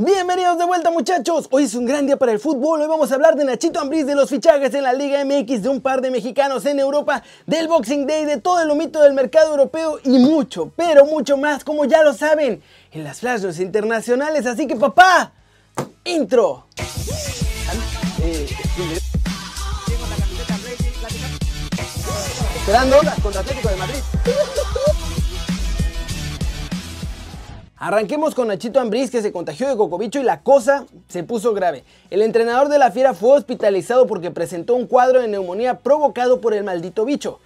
Bienvenidos de vuelta muchachos, hoy es un gran día para el fútbol, hoy vamos a hablar de Nachito Ambriz, de los fichajes en la Liga MX, de un par de mexicanos en Europa, del Boxing Day, de todo el humito del mercado europeo y mucho, pero mucho más, como ya lo saben, en las flashes internacionales, así que papá, intro. Esperando contra Atlético de Madrid. Arranquemos con Nachito Ambriz que se contagió de cocobicho y la cosa se puso grave. El entrenador de la fiera fue hospitalizado porque presentó un cuadro de neumonía provocado por el maldito bicho.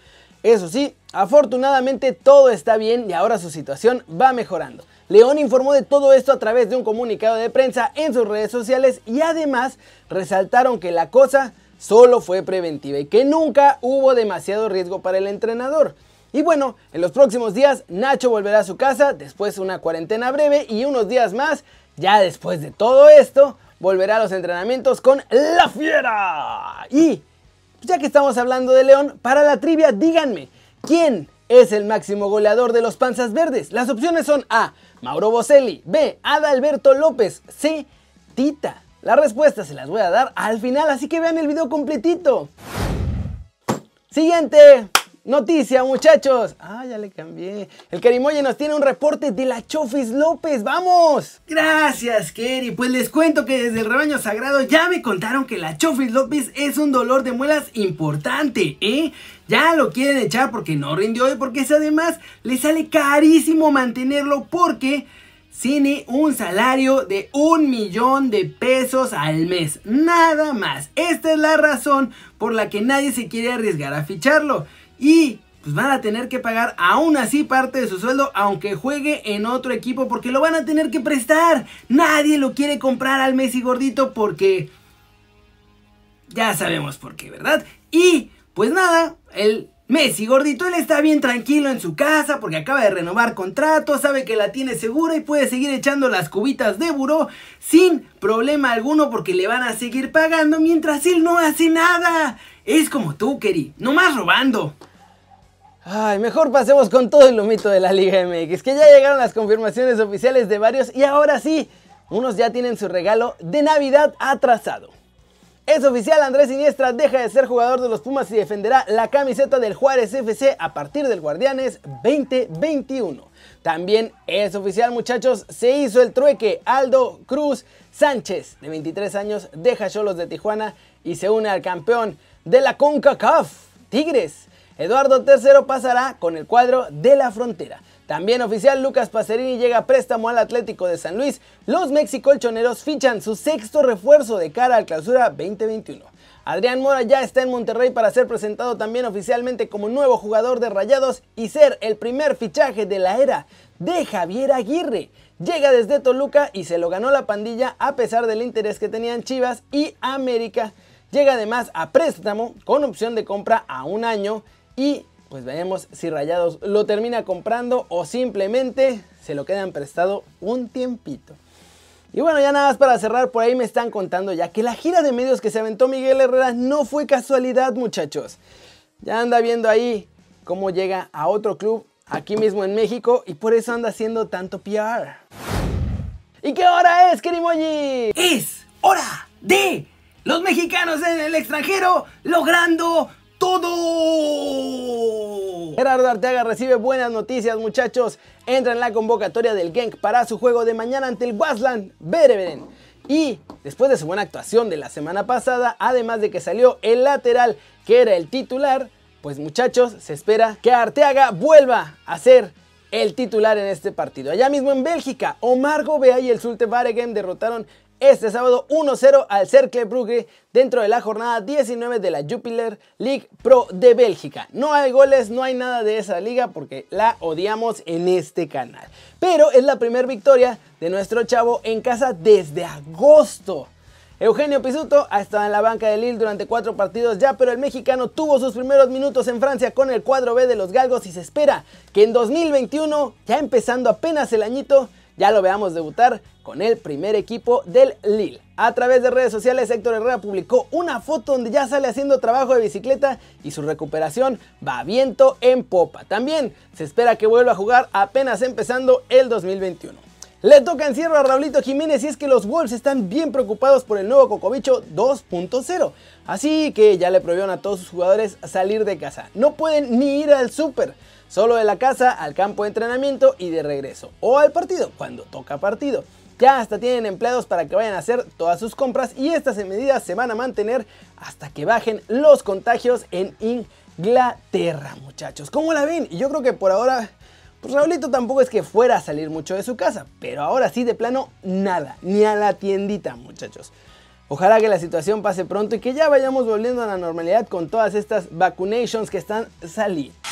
Eso sí, afortunadamente todo está bien y ahora su situación va mejorando. León informó de todo esto a través de un comunicado de prensa en sus redes sociales y además resaltaron que la cosa solo fue preventiva y que nunca hubo demasiado riesgo para el entrenador. Y bueno, en los próximos días Nacho volverá a su casa después de una cuarentena breve y unos días más, ya después de todo esto, volverá a los entrenamientos con La Fiera. Y ya que estamos hablando de León, para la trivia díganme, ¿quién es el máximo goleador de los Panzas Verdes? Las opciones son A, Mauro Boselli, B, Adalberto López, C, Tita. Las respuestas se las voy a dar al final, así que vean el video completito. Siguiente. Noticia, muchachos. Ah, ya le cambié. El Carimoye nos tiene un reporte de la Chofis López. ¡Vamos! Gracias, Kerry. Pues les cuento que desde el rebaño sagrado ya me contaron que la Chofis López es un dolor de muelas importante, ¿eh? Ya lo quieren echar porque no rindió y porque además le sale carísimo mantenerlo porque tiene un salario de un millón de pesos al mes. Nada más. Esta es la razón por la que nadie se quiere arriesgar a ficharlo y pues van a tener que pagar aún así parte de su sueldo aunque juegue en otro equipo porque lo van a tener que prestar. Nadie lo quiere comprar al Messi gordito porque ya sabemos por qué, ¿verdad? Y pues nada, el Messi gordito, él está bien tranquilo en su casa porque acaba de renovar contrato, sabe que la tiene segura y puede seguir echando las cubitas de buró sin problema alguno porque le van a seguir pagando mientras él no hace nada. Es como tú, Keri, nomás robando. Ay, mejor pasemos con todo el humito de la Liga MX, que ya llegaron las confirmaciones oficiales de varios y ahora sí, unos ya tienen su regalo de Navidad atrasado. Es oficial, Andrés Siniestra deja de ser jugador de los Pumas y defenderá la camiseta del Juárez FC a partir del Guardianes 2021. También es oficial, muchachos, se hizo el trueque. Aldo Cruz Sánchez, de 23 años, deja Cholos de Tijuana y se une al campeón de la CONCACAF, Tigres. Eduardo III pasará con el cuadro de la frontera. También oficial, Lucas Pacerini llega a préstamo al Atlético de San Luis. Los mexicolchoneros fichan su sexto refuerzo de cara al clausura 2021. Adrián Mora ya está en Monterrey para ser presentado también oficialmente como nuevo jugador de Rayados y ser el primer fichaje de la era de Javier Aguirre. Llega desde Toluca y se lo ganó la pandilla a pesar del interés que tenían Chivas y América. Llega además a préstamo con opción de compra a un año y pues veremos si Rayados lo termina comprando o simplemente se lo quedan prestado un tiempito. Y bueno, ya nada más para cerrar, por ahí me están contando ya que la gira de medios que se aventó Miguel Herrera no fue casualidad, muchachos. Ya anda viendo ahí cómo llega a otro club aquí mismo en México y por eso anda haciendo tanto PR. ¿Y qué hora es, Kerimoji? Es hora de los mexicanos en el extranjero logrando todo. Gerardo Arteaga recibe buenas noticias, muchachos. Entra en la convocatoria del Genk para su juego de mañana ante el Wasland Bereveren. Y después de su buena actuación de la semana pasada, además de que salió el lateral que era el titular, pues muchachos, se espera que Arteaga vuelva a ser el titular en este partido. Allá mismo en Bélgica, Omar Gobea y el Sulte Varegem derrotaron este sábado 1-0 al Cercle Brugge dentro de la jornada 19 de la Jupiler League Pro de Bélgica. No hay goles, no hay nada de esa liga porque la odiamos en este canal. Pero es la primera victoria de nuestro chavo en casa desde agosto. Eugenio Pisuto ha estado en la banca de Lille durante cuatro partidos ya, pero el mexicano tuvo sus primeros minutos en Francia con el cuadro B de los Galgos y se espera que en 2021, ya empezando apenas el añito, ya lo veamos debutar con el primer equipo del Lille. A través de redes sociales, Héctor Herrera publicó una foto donde ya sale haciendo trabajo de bicicleta y su recuperación va viento en popa. También se espera que vuelva a jugar apenas empezando el 2021. Le toca encierro a Raulito Jiménez y es que los Wolves están bien preocupados por el nuevo Cocobicho 2.0. Así que ya le prohibieron a todos sus jugadores salir de casa. No pueden ni ir al súper. Solo de la casa al campo de entrenamiento y de regreso. O al partido, cuando toca partido. Ya hasta tienen empleados para que vayan a hacer todas sus compras y estas medidas se van a mantener hasta que bajen los contagios en Inglaterra, muchachos. ¿Cómo la ven? Yo creo que por ahora pues Raulito tampoco es que fuera a salir mucho de su casa, pero ahora sí de plano nada, ni a la tiendita muchachos. Ojalá que la situación pase pronto y que ya vayamos volviendo a la normalidad con todas estas vacunations que están saliendo.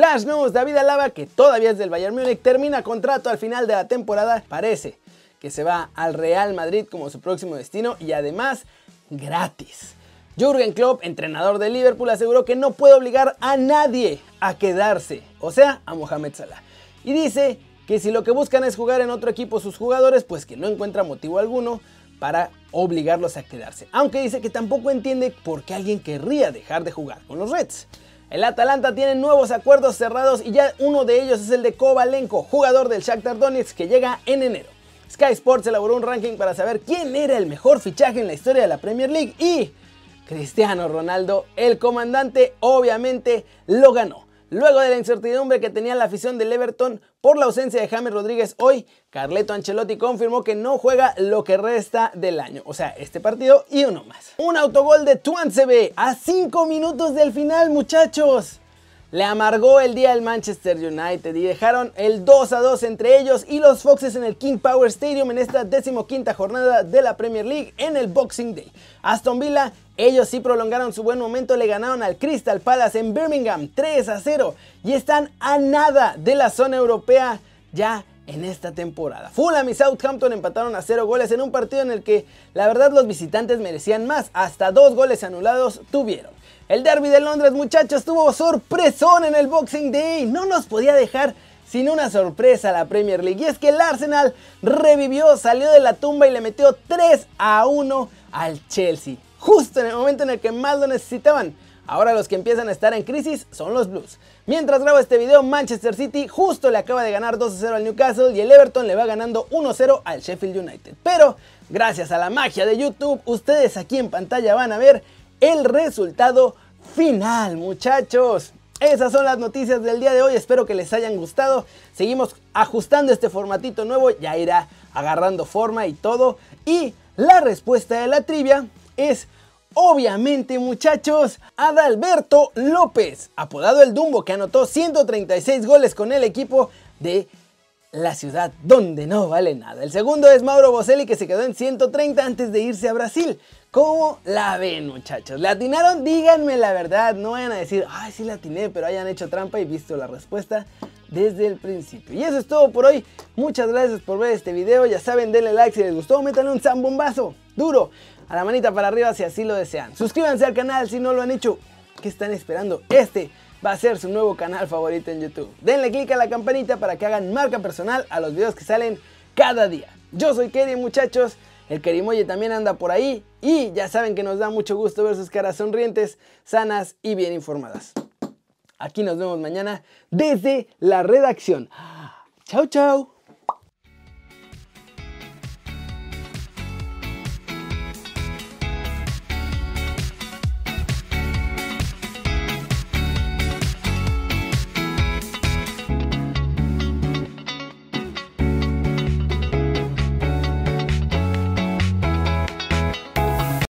Flash News, David Alaba, que todavía es del Bayern Múnich, termina contrato al final de la temporada. Parece que se va al Real Madrid como su próximo destino y además gratis. Jürgen Klopp, entrenador de Liverpool, aseguró que no puede obligar a nadie a quedarse, o sea, a Mohamed Salah. Y dice que si lo que buscan es jugar en otro equipo sus jugadores, pues que no encuentra motivo alguno para obligarlos a quedarse. Aunque dice que tampoco entiende por qué alguien querría dejar de jugar con los Reds. El Atalanta tiene nuevos acuerdos cerrados y ya uno de ellos es el de Kovalenko, jugador del Shakhtar Donetsk que llega en enero. Sky Sports elaboró un ranking para saber quién era el mejor fichaje en la historia de la Premier League y Cristiano Ronaldo, el comandante, obviamente lo ganó. Luego de la incertidumbre que tenía la afición del Everton por la ausencia de James Rodríguez hoy, Carleto Ancelotti confirmó que no juega lo que resta del año, o sea, este partido y uno más. Un autogol de Tuansebe a 5 minutos del final, muchachos le amargó el día al Manchester United y dejaron el 2 a 2 entre ellos y los Foxes en el King Power Stadium en esta decimoquinta jornada de la Premier League en el Boxing Day. Aston Villa, ellos sí prolongaron su buen momento, le ganaron al Crystal Palace en Birmingham 3 a 0 y están a nada de la zona europea ya en esta temporada. Fulham y Southampton empataron a 0 goles en un partido en el que la verdad los visitantes merecían más, hasta dos goles anulados tuvieron. El derby de Londres, muchachos, tuvo sorpresón en el Boxing Day. No nos podía dejar sin una sorpresa la Premier League. Y es que el Arsenal revivió, salió de la tumba y le metió 3 a 1 al Chelsea. Justo en el momento en el que más lo necesitaban. Ahora los que empiezan a estar en crisis son los Blues. Mientras grabo este video, Manchester City justo le acaba de ganar 2-0 al Newcastle y el Everton le va ganando 1-0 al Sheffield United. Pero, gracias a la magia de YouTube, ustedes aquí en pantalla van a ver el resultado final, muchachos. Esas son las noticias del día de hoy, espero que les hayan gustado. Seguimos ajustando este formatito nuevo, ya irá agarrando forma y todo. Y la respuesta de la trivia es, obviamente muchachos, Adalberto López, apodado el Dumbo, que anotó 136 goles con el equipo de la ciudad donde no vale nada. El segundo es Mauro Boselli que se quedó en 130 antes de irse a Brasil. ¿Cómo la ven muchachos? ¿La atinaron? Díganme la verdad, no vayan a decir, ay sí la atiné, pero hayan hecho trampa y visto la respuesta desde el principio. Y eso es todo por hoy, muchas gracias por ver este video, ya saben, denle like si les gustó, métanle un zambombazo duro a la manita para arriba si así lo desean. Suscríbanse al canal si no lo han hecho, ¿qué están esperando? Este va a ser su nuevo canal favorito en YouTube. Denle click a la campanita para que hagan marca personal a los videos que salen cada día. Yo soy Kerry muchachos, el Kerimoye también anda por ahí y ya saben que nos da mucho gusto ver sus caras sonrientes, sanas y bien informadas. Aquí nos vemos mañana desde la redacción. Chau chau.